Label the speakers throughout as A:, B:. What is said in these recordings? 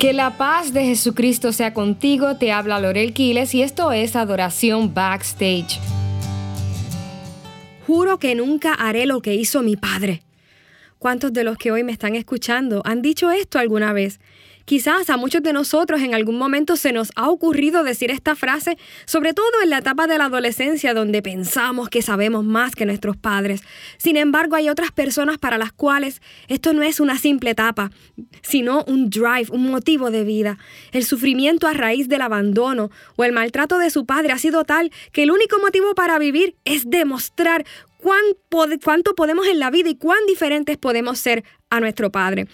A: Que la paz de Jesucristo sea contigo, te habla Lorel Quiles y esto es Adoración Backstage.
B: Juro que nunca haré lo que hizo mi padre. ¿Cuántos de los que hoy me están escuchando han dicho esto alguna vez? Quizás a muchos de nosotros en algún momento se nos ha ocurrido decir esta frase, sobre todo en la etapa de la adolescencia donde pensamos que sabemos más que nuestros padres. Sin embargo, hay otras personas para las cuales esto no es una simple etapa, sino un drive, un motivo de vida. El sufrimiento a raíz del abandono o el maltrato de su padre ha sido tal que el único motivo para vivir es demostrar cuánto podemos en la vida y cuán diferentes podemos ser a nuestro padre.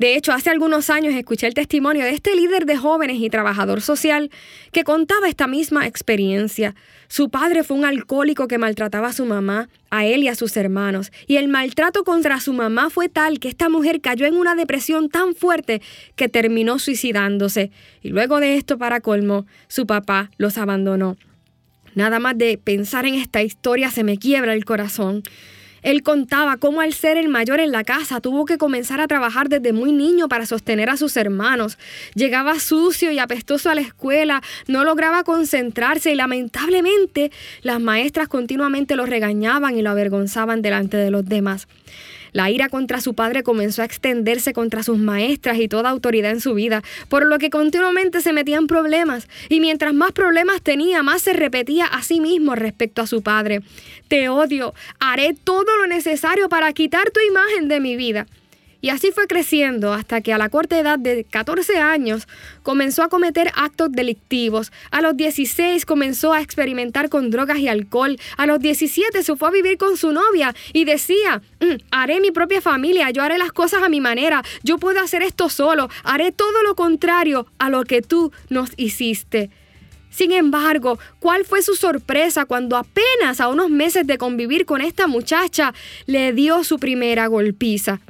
B: De hecho, hace algunos años escuché el testimonio de este líder de jóvenes y trabajador social que contaba esta misma experiencia. Su padre fue un alcohólico que maltrataba a su mamá, a él y a sus hermanos, y el maltrato contra su mamá fue tal que esta mujer cayó en una depresión tan fuerte que terminó suicidándose. Y luego de esto, para colmo, su papá los abandonó. Nada más de pensar en esta historia se me quiebra el corazón. Él contaba cómo al ser el mayor en la casa tuvo que comenzar a trabajar desde muy niño para sostener a sus hermanos. Llegaba sucio y apestoso a la escuela, no lograba concentrarse y lamentablemente las maestras continuamente lo regañaban y lo avergonzaban delante de los demás. La ira contra su padre comenzó a extenderse contra sus maestras y toda autoridad en su vida, por lo que continuamente se metía en problemas, y mientras más problemas tenía, más se repetía a sí mismo respecto a su padre. Te odio, haré todo lo necesario para quitar tu imagen de mi vida. Y así fue creciendo hasta que a la corta edad de 14 años comenzó a cometer actos delictivos. A los 16 comenzó a experimentar con drogas y alcohol. A los 17 se fue a vivir con su novia y decía, mm, haré mi propia familia, yo haré las cosas a mi manera, yo puedo hacer esto solo, haré todo lo contrario a lo que tú nos hiciste. Sin embargo, ¿cuál fue su sorpresa cuando apenas a unos meses de convivir con esta muchacha le dio su primera golpiza?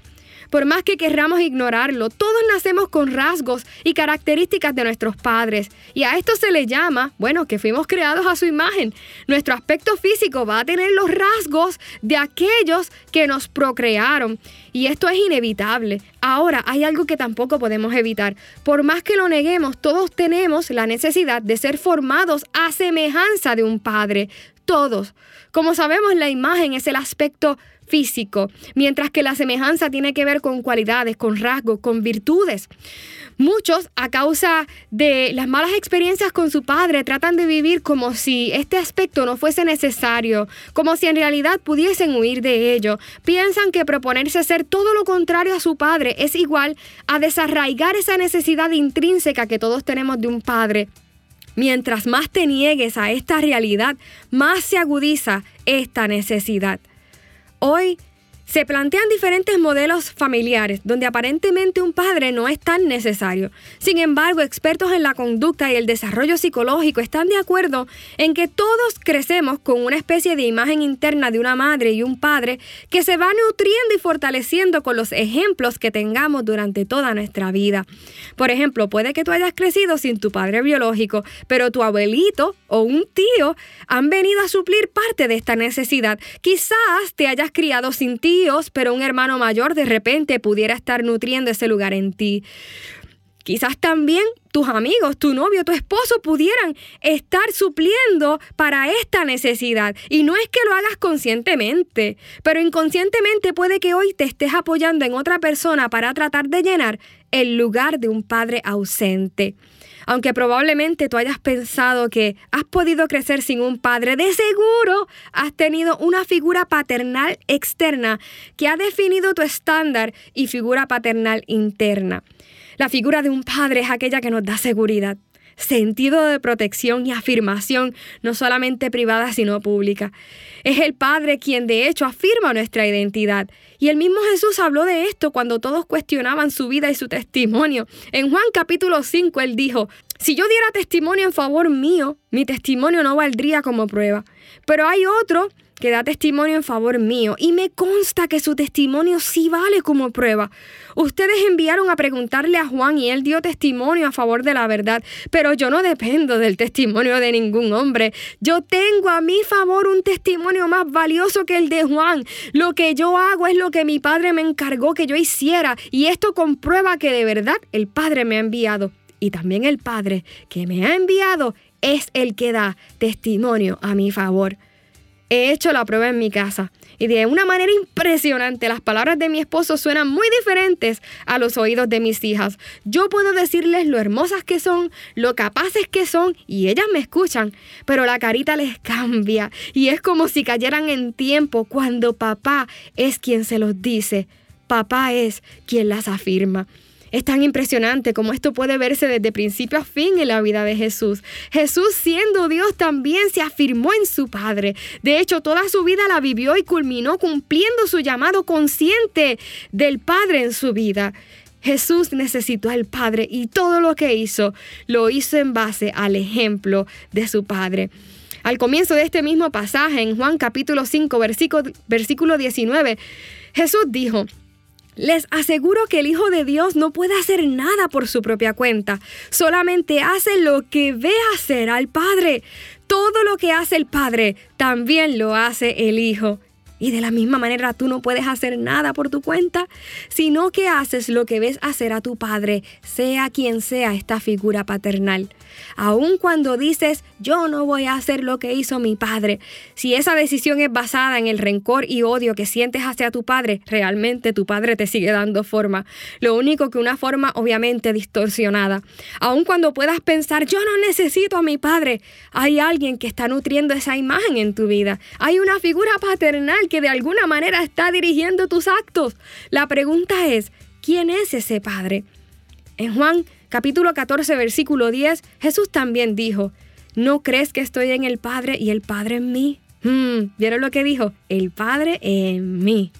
B: Por más que querramos ignorarlo, todos nacemos con rasgos y características de nuestros padres. Y a esto se le llama, bueno, que fuimos creados a su imagen. Nuestro aspecto físico va a tener los rasgos de aquellos que nos procrearon. Y esto es inevitable. Ahora, hay algo que tampoco podemos evitar. Por más que lo neguemos, todos tenemos la necesidad de ser formados a semejanza de un padre. Todos. Como sabemos, la imagen es el aspecto físico, mientras que la semejanza tiene que ver con cualidades, con rasgos, con virtudes. Muchos, a causa de las malas experiencias con su padre, tratan de vivir como si este aspecto no fuese necesario, como si en realidad pudiesen huir de ello. Piensan que proponerse ser todo lo contrario a su padre es igual a desarraigar esa necesidad intrínseca que todos tenemos de un padre. Mientras más te niegues a esta realidad, más se agudiza esta necesidad. Hoy se plantean diferentes modelos familiares donde aparentemente un padre no es tan necesario. Sin embargo, expertos en la conducta y el desarrollo psicológico están de acuerdo en que todos crecemos con una especie de imagen interna de una madre y un padre que se va nutriendo y fortaleciendo con los ejemplos que tengamos durante toda nuestra vida. Por ejemplo, puede que tú hayas crecido sin tu padre biológico, pero tu abuelito o un tío han venido a suplir parte de esta necesidad. Quizás te hayas criado sin pero un hermano mayor de repente pudiera estar nutriendo ese lugar en ti. Quizás también tus amigos, tu novio, tu esposo pudieran estar supliendo para esta necesidad. Y no es que lo hagas conscientemente, pero inconscientemente puede que hoy te estés apoyando en otra persona para tratar de llenar el lugar de un padre ausente. Aunque probablemente tú hayas pensado que has podido crecer sin un padre, de seguro has tenido una figura paternal externa que ha definido tu estándar y figura paternal interna. La figura de un padre es aquella que nos da seguridad, sentido de protección y afirmación, no solamente privada, sino pública. Es el Padre quien de hecho afirma nuestra identidad. Y el mismo Jesús habló de esto cuando todos cuestionaban su vida y su testimonio. En Juan capítulo 5 él dijo, si yo diera testimonio en favor mío, mi testimonio no valdría como prueba. Pero hay otro que da testimonio en favor mío y me consta que su testimonio sí vale como prueba. Ustedes enviaron a preguntarle a Juan y él dio testimonio a favor de la verdad, pero yo no dependo del testimonio de ningún hombre. Yo tengo a mi favor un testimonio más valioso que el de Juan. Lo que yo hago es lo que mi padre me encargó que yo hiciera y esto comprueba que de verdad el padre me ha enviado. Y también el padre que me ha enviado es el que da testimonio a mi favor. He hecho la prueba en mi casa y de una manera impresionante las palabras de mi esposo suenan muy diferentes a los oídos de mis hijas. Yo puedo decirles lo hermosas que son, lo capaces que son y ellas me escuchan, pero la carita les cambia y es como si cayeran en tiempo cuando papá es quien se los dice. Papá es quien las afirma. Es tan impresionante como esto puede verse desde principio a fin en la vida de Jesús. Jesús siendo Dios también se afirmó en su Padre. De hecho, toda su vida la vivió y culminó cumpliendo su llamado consciente del Padre en su vida. Jesús necesitó al Padre y todo lo que hizo lo hizo en base al ejemplo de su Padre. Al comienzo de este mismo pasaje, en Juan capítulo 5, versículo, versículo 19, Jesús dijo, les aseguro que el Hijo de Dios no puede hacer nada por su propia cuenta, solamente hace lo que ve hacer al Padre. Todo lo que hace el Padre también lo hace el Hijo. Y de la misma manera tú no puedes hacer nada por tu cuenta, sino que haces lo que ves hacer a tu padre, sea quien sea esta figura paternal. Aun cuando dices, yo no voy a hacer lo que hizo mi padre, si esa decisión es basada en el rencor y odio que sientes hacia tu padre, realmente tu padre te sigue dando forma. Lo único que una forma obviamente distorsionada. Aun cuando puedas pensar, yo no necesito a mi padre, hay alguien que está nutriendo esa imagen en tu vida. Hay una figura paternal que de alguna manera está dirigiendo tus actos. La pregunta es, ¿quién es ese Padre? En Juan capítulo 14, versículo 10, Jesús también dijo, ¿no crees que estoy en el Padre y el Padre en mí? Hmm, ¿Vieron lo que dijo? El Padre en mí.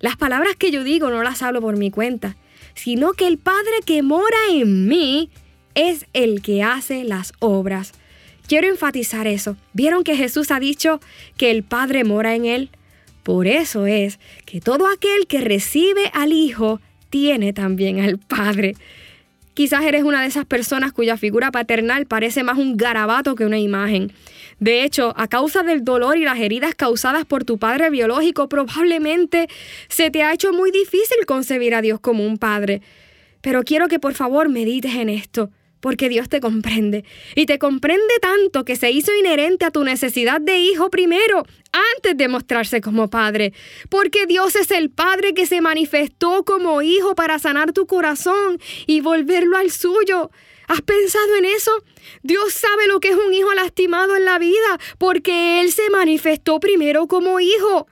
B: Las palabras que yo digo no las hablo por mi cuenta, sino que el Padre que mora en mí es el que hace las obras. Quiero enfatizar eso. ¿Vieron que Jesús ha dicho que el Padre mora en él? Por eso es que todo aquel que recibe al Hijo tiene también al Padre. Quizás eres una de esas personas cuya figura paternal parece más un garabato que una imagen. De hecho, a causa del dolor y las heridas causadas por tu padre biológico, probablemente se te ha hecho muy difícil concebir a Dios como un padre. Pero quiero que por favor medites en esto porque Dios te comprende. Y te comprende tanto que se hizo inherente a tu necesidad de hijo primero, antes de mostrarse como padre. Porque Dios es el Padre que se manifestó como hijo para sanar tu corazón y volverlo al suyo. ¿Has pensado en eso? Dios sabe lo que es un hijo lastimado en la vida, porque Él se manifestó primero como hijo.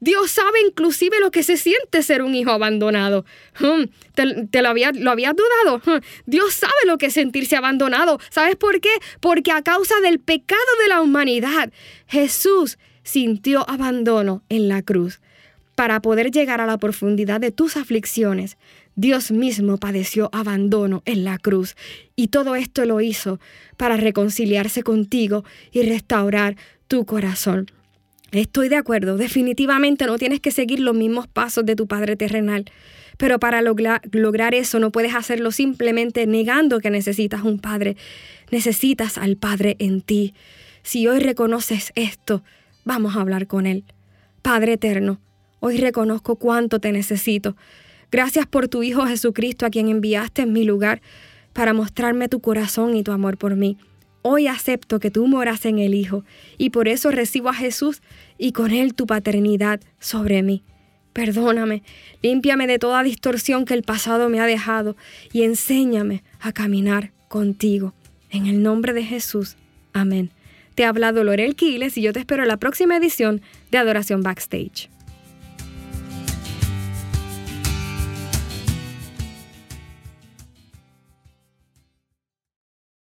B: Dios sabe inclusive lo que se siente ser un hijo abandonado. Hmm, ¿Te, lo, había, lo habías dudado? Hmm, Dios sabe lo que es sentirse abandonado. ¿Sabes por qué? Porque a causa del pecado de la humanidad, Jesús sintió abandono en la cruz. Para poder llegar a la profundidad de tus aflicciones, Dios mismo padeció abandono en la cruz. Y todo esto lo hizo para reconciliarse contigo y restaurar tu corazón. Estoy de acuerdo, definitivamente no tienes que seguir los mismos pasos de tu Padre terrenal, pero para lograr eso no puedes hacerlo simplemente negando que necesitas un Padre. Necesitas al Padre en ti. Si hoy reconoces esto, vamos a hablar con Él. Padre eterno, hoy reconozco cuánto te necesito. Gracias por tu Hijo Jesucristo a quien enviaste en mi lugar para mostrarme tu corazón y tu amor por mí. Hoy acepto que tú moras en el Hijo y por eso recibo a Jesús y con Él tu paternidad sobre mí. Perdóname, límpiame de toda distorsión que el pasado me ha dejado y enséñame a caminar contigo. En el nombre de Jesús. Amén. Te ha hablado Lorel Quiles y yo te espero en la próxima edición de Adoración Backstage.